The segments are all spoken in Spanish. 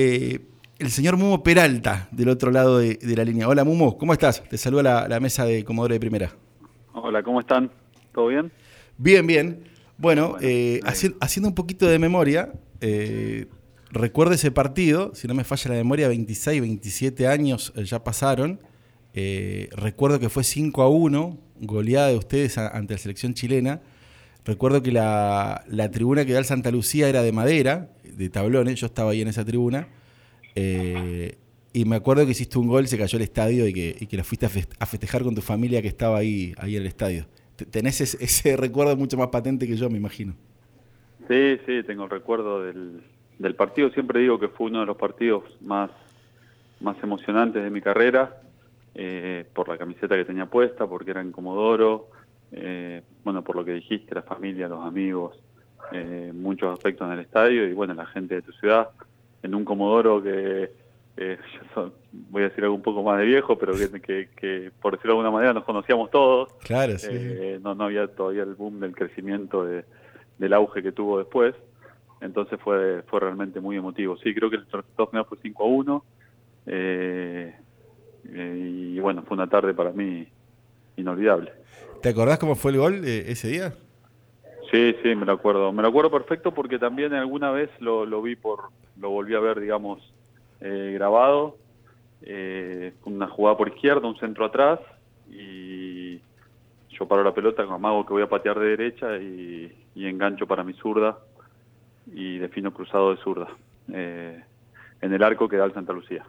eh, el señor Mumo Peralta, del otro lado de, la línea. Hola Mumo, ¿cómo estás? Te saluda la, mesa de Comodoro de Primera. Hola, ¿cómo están? ¿Todo bien? Bien, bien. Bueno, eh, haciendo un poquito de memoria, eh, recuerdo ese partido, si no me falla la memoria, 26, 27 años ya pasaron. recuerdo que fue 5 a 1, goleada de ustedes ante la selección chilena. Recuerdo que la, tribuna que da el Santa Lucía era de madera, de tablones, yo estaba ahí en esa tribuna. Eh, y me acuerdo que hiciste un gol, se cayó el estadio y que, y que lo fuiste a festejar con tu familia que estaba ahí, ahí en el estadio. Tenés ese, recuerdo mucho más patente que yo, me imagino. Sí, sí, tengo el recuerdo del, del partido. Siempre digo que fue uno de los partidos más, más emocionantes de mi carrera, eh, por la camiseta que tenía puesta, porque era en Comodoro, eh, bueno, por lo que dijiste, la familia, los amigos, eh, muchos aspectos en el estadio y bueno, la gente de tu ciudad, en un Comodoro que, eh, voy a decir algo un poco más de viejo, pero que, que, por decirlo de alguna manera nos conocíamos todos. Claro, no, no había todavía el boom del crecimiento de, del auge que tuvo después. Entonces fue fue realmente muy emotivo. Sí, creo que el resultado final fue 5 a 1. y bueno, fue una tarde para mí inolvidable. ¿Te acordás cómo fue el gol eh, ese día? Sí, sí, me lo acuerdo. Me lo acuerdo perfecto porque también alguna vez lo, lo vi por, lo volví a ver, digamos, eh, grabado. Eh, una jugada por izquierda, un centro atrás y yo paro la pelota con amago que voy a patear de derecha y, engancho para mi zurda y defino cruzado de zurda. Eh, en el arco que da el Santa Lucía.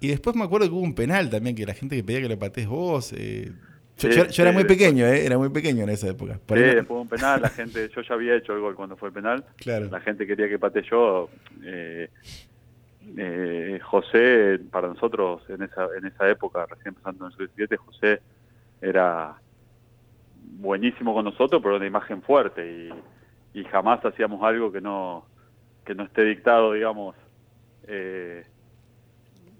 Y después me acuerdo que hubo un penal también, que la gente que pedía que le patees vos, eh, yo, era muy pequeño, ¿eh? era muy pequeño en esa época. sí, después un penal, la gente, yo ya había hecho el gol cuando fue penal. Claro. La gente quería que pate yo. Eh, eh, José, para nosotros en esa en esa época, recién empezando en el 17, José era buenísimo con nosotros, pero una imagen fuerte y, y jamás hacíamos algo que no que no esté dictado, digamos, eh,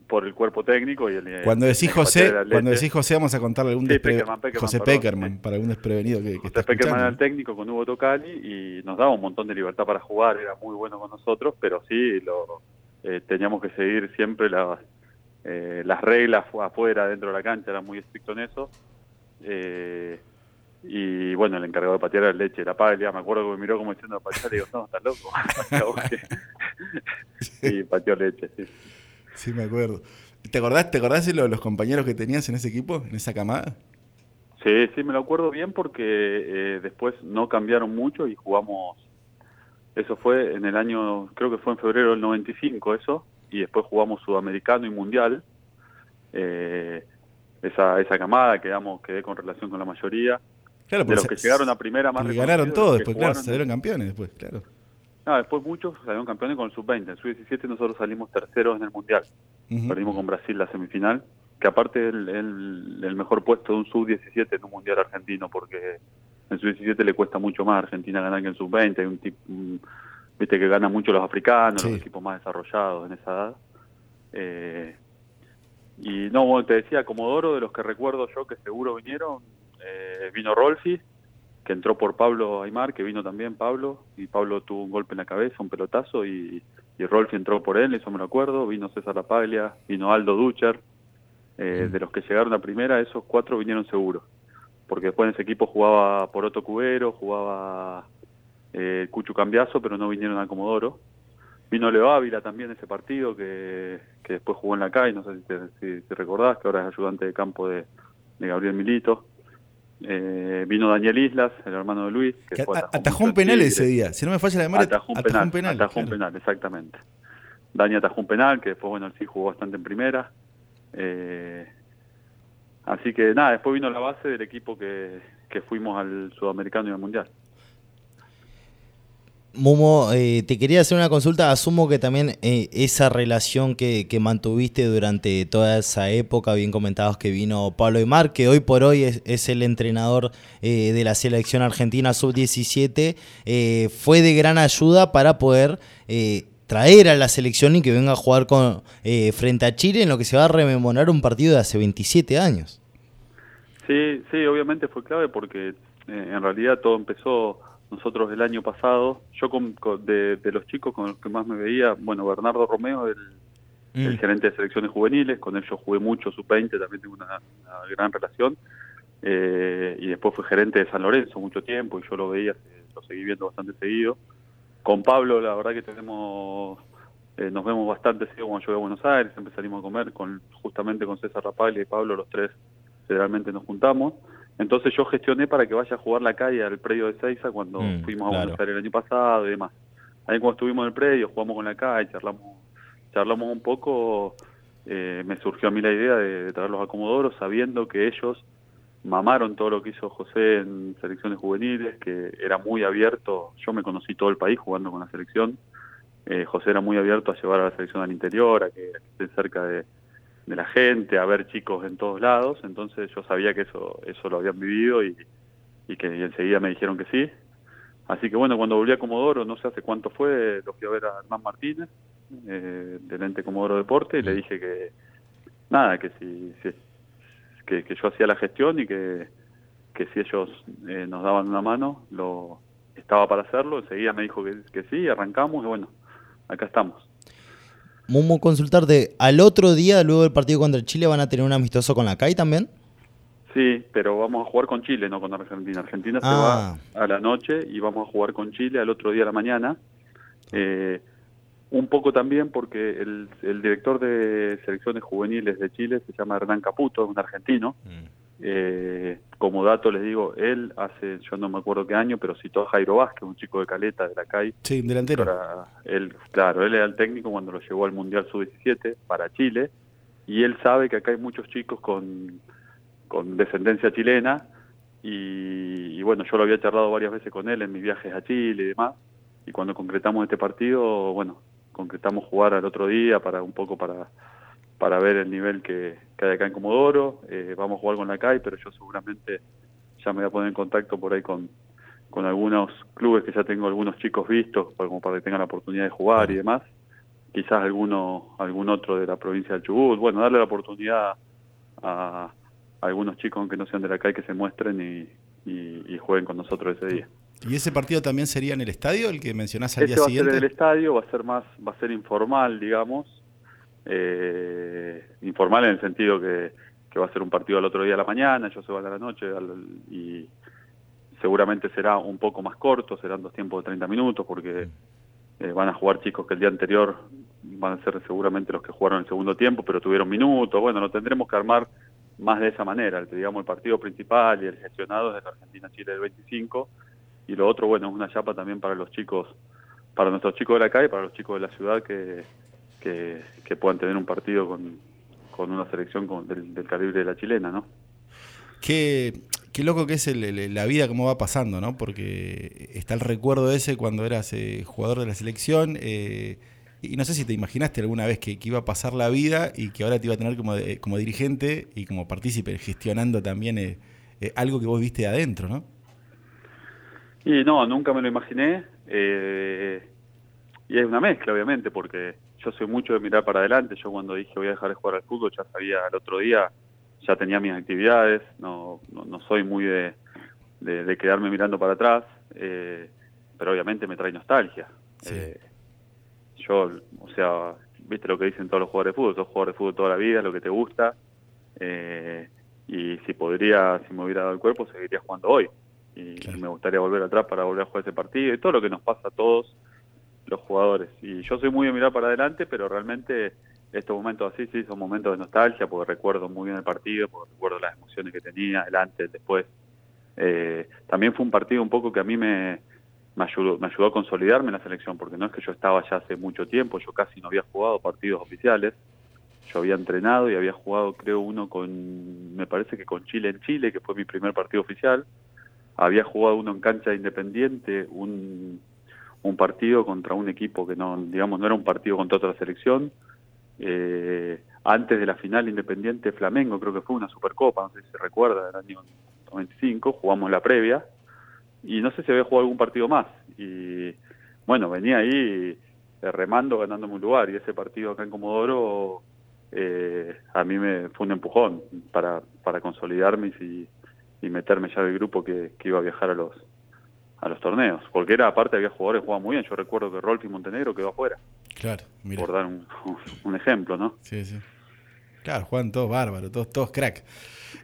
por el cuerpo técnico y el cuando decís José cuando decís José vamos a contarle algún sí, José Peckerman para algún desprevenido que, que José Peckerman era el técnico con Hugo Tocali y nos daba un montón de libertad para jugar era muy bueno con nosotros pero sí lo eh, teníamos que seguir siempre las eh, las reglas afuera dentro de la cancha era muy estricto en eso. Eh, y bueno, el encargado de patear era el leche, la paglia, me acuerdo que me miró como diciendo patear, y digo, no, estás loco. y pateó leche, sí. Sí, me acuerdo. ¿Te acordás, te acordás de los, compañeros que tenías en ese equipo, en esa camada? Sí, sí, me lo acuerdo bien porque eh, después no cambiaron mucho y jugamos, eso fue en el año, creo que fue en febrero del 95 eso, y después jugamos Sudamericano y Mundial. Eh, esa, esa camada quedamos, quedé con relación con la mayoría. Claro, de los que llegaron a primera más y ganaron todos después, claro, salieron campeones después, claro. No, después muchos salieron campeones con el sub-20. En sub-17 nosotros salimos terceros en el Mundial. Perdimos con Brasil la semifinal, que aparte es el, mejor puesto de un sub-17 en un Mundial argentino, porque en sub-17 le cuesta mucho más a Argentina ganar que en sub-20. Hay un tipo, viste que gana mucho los africanos, los equipos más desarrollados en esa edad. Eh, y no, te decía, Comodoro, de los que recuerdo yo que seguro vinieron, eh, vino Rolfi, que entró por Pablo Aymar, que vino también Pablo, y Pablo tuvo un golpe en la cabeza, un pelotazo, y, y Rolfi entró por él, eso me lo acuerdo, vino César Lapaglia, vino Aldo Ducher, eh, de los que llegaron a primera, esos cuatro vinieron seguros, porque después en ese equipo jugaba Poroto Cubero, jugaba eh, Cuchu Cambiazo, pero no vinieron a Comodoro. Vino Leo Ávila también ese partido, que, que después jugó en la CAI, no sé si, te, recordás, que ahora es ayudante de campo de, de Gabriel Milito. Eh, vino Daniel Islas, el hermano de Luis. Que, atajó un penal ese día, si no me falla la memoria. Atajó un penal, atajó un penal, exactamente. Dani atajó un penal, que después, bueno, sí jugó bastante en primera. Eh, así que nada, después vino la base del equipo que, que fuimos al Sudamericano y al Mundial. Mumo, eh, te quería hacer una consulta. Asumo que también eh, esa relación que, mantuviste durante toda esa época, bien comentados que vino Pablo Aymar, que hoy por hoy es, el entrenador eh, de la selección argentina sub-17, fue de gran ayuda para poder traer a la selección y que venga a jugar con, frente a Chile en lo que se va a rememorar un partido de hace 27 años. Sí, sí, obviamente fue clave porque en realidad todo empezó nosotros el año pasado, yo con, de, los chicos con los que más me veía, bueno, Bernardo Romeo, el, el mm. gerente de selecciones juveniles, con él yo jugué mucho, sub-20, también tengo una, gran relación, eh, y después fue gerente de San Lorenzo mucho tiempo, y yo lo veía, lo seguí viendo bastante seguido. Con Pablo, la verdad que tenemos, eh, nos vemos bastante seguido cuando yo voy a Buenos Aires, siempre salimos a comer, con justamente con César Rapaglia y Pablo, los tres generalmente nos juntamos. Entonces yo gestioné para que vaya a jugar la calle al predio de Seiza cuando mm, fuimos a Buenos Aires el año pasado y demás. Ahí cuando estuvimos en el predio, jugamos con la calle, charlamos, charlamos un poco, eh, me surgió a mí la idea de, traerlos a Comodoro sabiendo que ellos mamaron todo lo que hizo José en selecciones juveniles, que era muy abierto, yo me conocí todo el país jugando con la selección, eh, José era muy abierto a llevar a la selección al interior, a que esté cerca de, de la gente, a ver chicos en todos lados, entonces yo sabía que eso, eso lo habían vivido y, y que enseguida me dijeron que sí. Así que bueno, cuando volví a Comodoro, no sé hace cuánto fue, lo fui a ver a Hernán Martínez, eh, del ente Comodoro Deporte, y le dije que nada, que si, que, yo hacía la gestión y que, que si ellos eh, nos daban una mano, lo estaba para hacerlo, enseguida me dijo que, que sí, arrancamos y bueno, acá estamos. Mumu, consultarte, ¿al otro día, luego del partido contra Chile, van a tener un amistoso con la CAI también? Sí, pero vamos a jugar con Chile, no con Argentina. Argentina se va ah. a la noche y vamos a jugar con Chile al otro día a la mañana. Eh, un poco también porque el, director de selecciones juveniles de Chile se llama Hernán Caputo, es un argentino. Mm. Eh, como dato les digo, él hace, yo no me acuerdo qué año, pero citó a Jairo Vázquez, un chico de Caleta, de la CAI. Sí, delantero. él, claro, él era el técnico cuando lo llevó al Mundial Sub-17 para Chile, y él sabe que acá hay muchos chicos con, con descendencia chilena, y, bueno, yo lo había charlado varias veces con él en mis viajes a Chile y demás, y cuando concretamos este partido, bueno, concretamos jugar al otro día para un poco para para ver el nivel que, hay acá en Comodoro. Eh, vamos a jugar con la CAI, pero yo seguramente ya me voy a poner en contacto por ahí con, con algunos clubes que ya tengo algunos chicos vistos, como para que tengan la oportunidad de jugar y demás. Quizás alguno, algún otro de la provincia del Chubut. Bueno, darle la oportunidad a, algunos chicos, aunque no sean de la CAI, que se muestren y, jueguen con nosotros ese día. ¿Y ese partido también sería en el estadio, el que mencionás al día siguiente? A ser en el estadio, va a ser más, va a ser informal, digamos, eh, informal en el sentido que, va a ser un partido al otro día a la mañana, yo se van a la noche y seguramente será un poco más corto, serán dos tiempos de 30 minutos porque eh, van a jugar chicos que el día anterior van a ser seguramente los que jugaron el segundo tiempo, pero tuvieron minutos, bueno, lo tendremos que armar más de esa manera, el, digamos el partido principal y el gestionado es la Argentina-Chile del 25 y lo otro, bueno, es una chapa también para los chicos, para nuestros chicos de la calle, para los chicos de la ciudad que que, puedan tener un partido con, con una selección del, calibre de la chilena, ¿no? Qué, qué loco que es la vida, cómo va pasando, ¿no? Porque está el recuerdo ese cuando eras eh, jugador de la selección. Eh, y no sé si te imaginaste alguna vez que, iba a pasar la vida y que ahora te iba a tener como, como dirigente y como partícipe gestionando también eh, algo que vos viste de adentro, ¿no? Y no, nunca me lo imaginé. y es una mezcla, obviamente, porque yo soy mucho de mirar para adelante. Yo cuando dije voy a dejar de jugar al fútbol, ya sabía el otro día, ya tenía mis actividades, no, no, soy muy de, de, quedarme mirando para atrás, eh, pero obviamente me trae nostalgia. Eh, yo, o sea, viste lo que dicen todos los jugadores de fútbol, sos jugador de fútbol toda la vida, lo que te gusta, eh, y si podría, si me hubiera dado el cuerpo, seguiría jugando hoy. Y me gustaría volver atrás para volver a jugar ese partido, y todo lo que nos pasa a todos los jugadores. Y yo soy muy de mirar para adelante, pero realmente estos momentos así sí son momentos de nostalgia, porque recuerdo muy bien el partido, porque recuerdo las emociones que tenía, el antes, después. Eh, también fue un partido un poco que a mí me, me, ayudó, me ayudó a consolidarme en la selección, porque no es que yo estaba ya hace mucho tiempo, yo casi no había jugado partidos oficiales, yo había entrenado y había jugado creo uno con, me parece que con Chile en Chile, que fue mi primer partido oficial, había jugado uno en cancha independiente, un un partido contra un equipo que no, digamos, no era un partido contra otra selección. Eh, antes de la final Independiente Flamengo, creo que fue una Supercopa, no sé si se recuerda, del año 95, jugamos la previa y no sé si había jugado algún partido más. Y bueno, venía ahí eh, remando, ganándome un lugar y ese partido acá en Comodoro eh, a mí me fue un empujón para, para consolidarme y, meterme ya del grupo que, que iba a viajar a los a los torneos, porque era aparte había jugadores que jugaban muy bien, yo recuerdo que Rolfi Montenegro quedó afuera. Claro, mira. Por dar un, ejemplo, ¿no? Sí, sí. Claro, juegan todos bárbaros, todos, todos crack.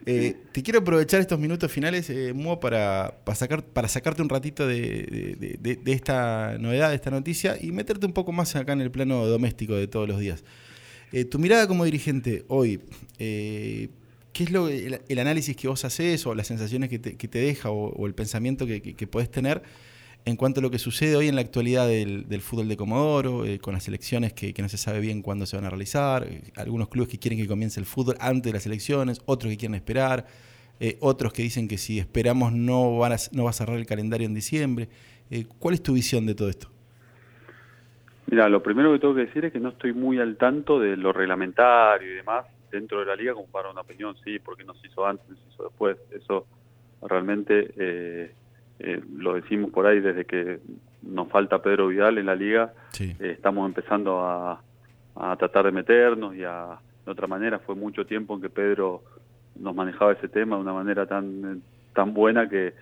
Eh, te quiero aprovechar estos minutos finales, eh, para, para, sacar, para sacarte un ratito de, de, esta novedad, de esta noticia, y meterte un poco más acá en el plano doméstico de todos los días. Eh, tu mirada como dirigente hoy, eh, ¿qué es lo, el, análisis que vos haces o las sensaciones que te, que te deja o, el pensamiento que, que, podés tener en cuanto a lo que sucede hoy en la actualidad del, fútbol de Comodoro, eh, con las elecciones que, no se sabe bien cuándo se van a realizar, algunos clubes que quieren que comience el fútbol antes de las elecciones, otros que quieren esperar, otros que dicen que si esperamos no, van a, no va a cerrar el calendario en diciembre. ¿Cuál es tu visión de todo esto? Mira, lo primero que tengo que decir es que no estoy muy al tanto de lo reglamentario y demás dentro de la liga como para una opinión, sí, porque no se hizo antes, no se hizo después. Eso realmente eh, eh, lo decimos por ahí desde que nos falta Pedro Vidal en la liga. Eh, estamos empezando a, tratar de meternos y a, de otra manera fue mucho tiempo en que Pedro nos manejaba ese tema de una manera tan tan buena que,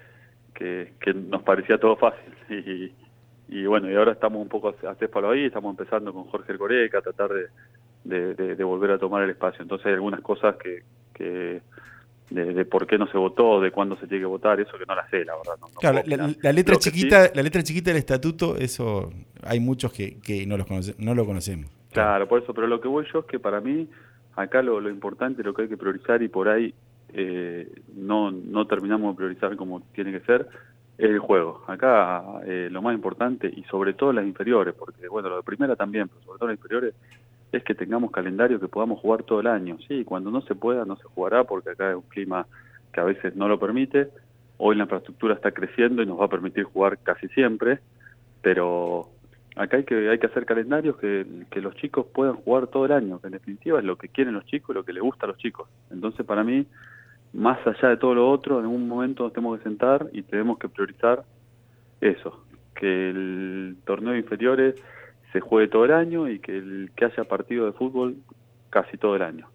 que, que nos parecía todo fácil y, y bueno, y ahora estamos un poco a Céfalo ahí, estamos empezando con Jorge Coreca a tratar de, de, volver a tomar el espacio. Entonces hay algunas cosas que, que de, por qué no se votó, de cuándo se tiene que votar, eso que no la sé, la verdad. claro, la, letra chiquita, la letra chiquita del estatuto, eso hay muchos que, que no, los no lo conocemos. Claro, por eso, pero lo que voy yo es que para mí, acá lo, lo importante, lo que hay que priorizar y por ahí eh, no, no terminamos de priorizar como tiene que ser, el juego. Acá eh, lo más importante, y sobre todo las inferiores, porque bueno, lo de primera también, pero sobre todo las inferiores, es que tengamos calendario que podamos jugar todo el año. Sí, cuando no se pueda, no se jugará, porque acá es un clima que a veces no lo permite. Hoy la infraestructura está creciendo y nos va a permitir jugar casi siempre, pero acá hay que, hay que hacer calendarios que, que los chicos puedan jugar todo el año, que en definitiva es lo que quieren los chicos, lo que les gusta a los chicos. Entonces, para mí, más allá de todo lo otro, en un momento nos tenemos que sentar y tenemos que priorizar eso, que el torneo de inferiores se juegue todo el año y que, el, que haya partido de fútbol casi todo el año.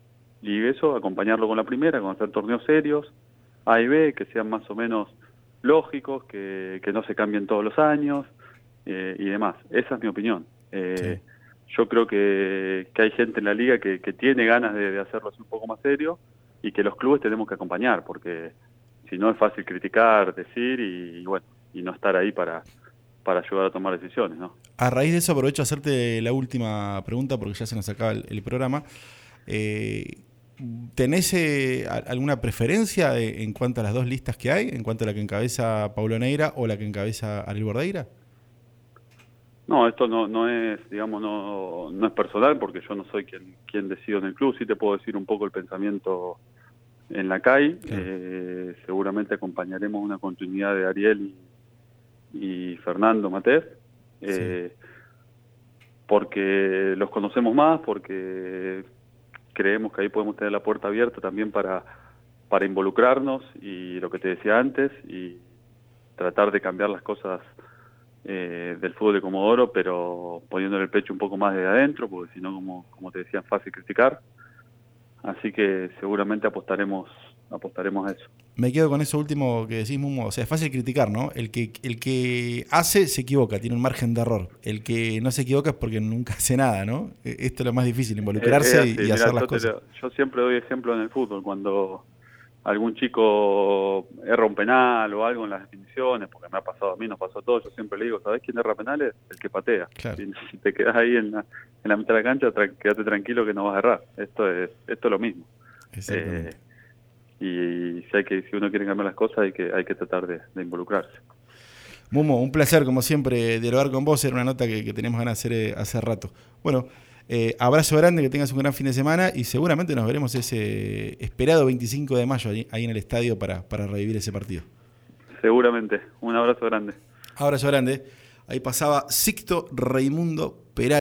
Y eso, acompañarlo con la primera, con hacer torneos serios, A y B, que sean más o menos lógicos, que, que no se cambien todos los años eh, y demás. Esa es mi opinión. Eh, yo creo que, que, hay gente en la liga que, que tiene ganas de, de hacerlo así un poco más serio y que los clubes tenemos que acompañar, porque si no es fácil criticar, decir y, bueno, y no estar ahí para, para ayudar a tomar decisiones, ¿no? A raíz de eso aprovecho a hacerte la última pregunta porque ya se nos acaba el, programa. Eh, ¿Tenés eh, alguna preferencia en cuanto a las dos listas que hay, en cuanto a la que encabeza Paulo Neira o la que encabeza Ariel Bordeira? No, esto no, no es, digamos, no, no es personal porque yo no soy quien, quien decido en el club. Sí te puedo decir un poco el pensamiento en la CAI. Eh, seguramente acompañaremos una continuidad de Ariel y, Fernando Matés. Eh, porque los conocemos más, porque creemos que ahí podemos tener la puerta abierta también para, para involucrarnos y lo que te decía antes y tratar de cambiar las cosas eh, del fútbol de Comodoro, pero poniéndole el pecho un poco más de adentro, porque si no, como, como te decía, es fácil criticar. Así que seguramente apostaremos apostaremos a eso. Me quedo con eso último que decís, Mumo. O sea, es fácil criticar, ¿no? El que, el que hace se equivoca, tiene un margen de error. El que no se equivoca es porque nunca hace nada, ¿no? E, esto es lo más difícil, involucrarse y, hacer las cosas. yo siempre doy ejemplo en el fútbol, cuando algún chico erra un penal o algo en las definiciones, porque me ha pasado a mí, nos pasó a todos, yo siempre le digo, ¿sabés quién erra penales? El que patea. Si, te quedas ahí en la, en la mitad de la cancha, quédate tranquilo que no vas a errar. Esto es, esto es lo mismo. Eh, y si, hay que, si uno quiere cambiar las cosas, hay que, hay que tratar de, involucrarse. Mumo, un placer como siempre dialogar con vos, era una nota que, que teníamos ganas de hacer eh, hace rato. Bueno, eh, abrazo grande, que tengas un gran fin de semana y seguramente nos veremos ese esperado 25 de mayo ahí, en el estadio para, para revivir ese partido. Seguramente, un abrazo grande. Abrazo grande. Ahí pasaba Sixto Raimundo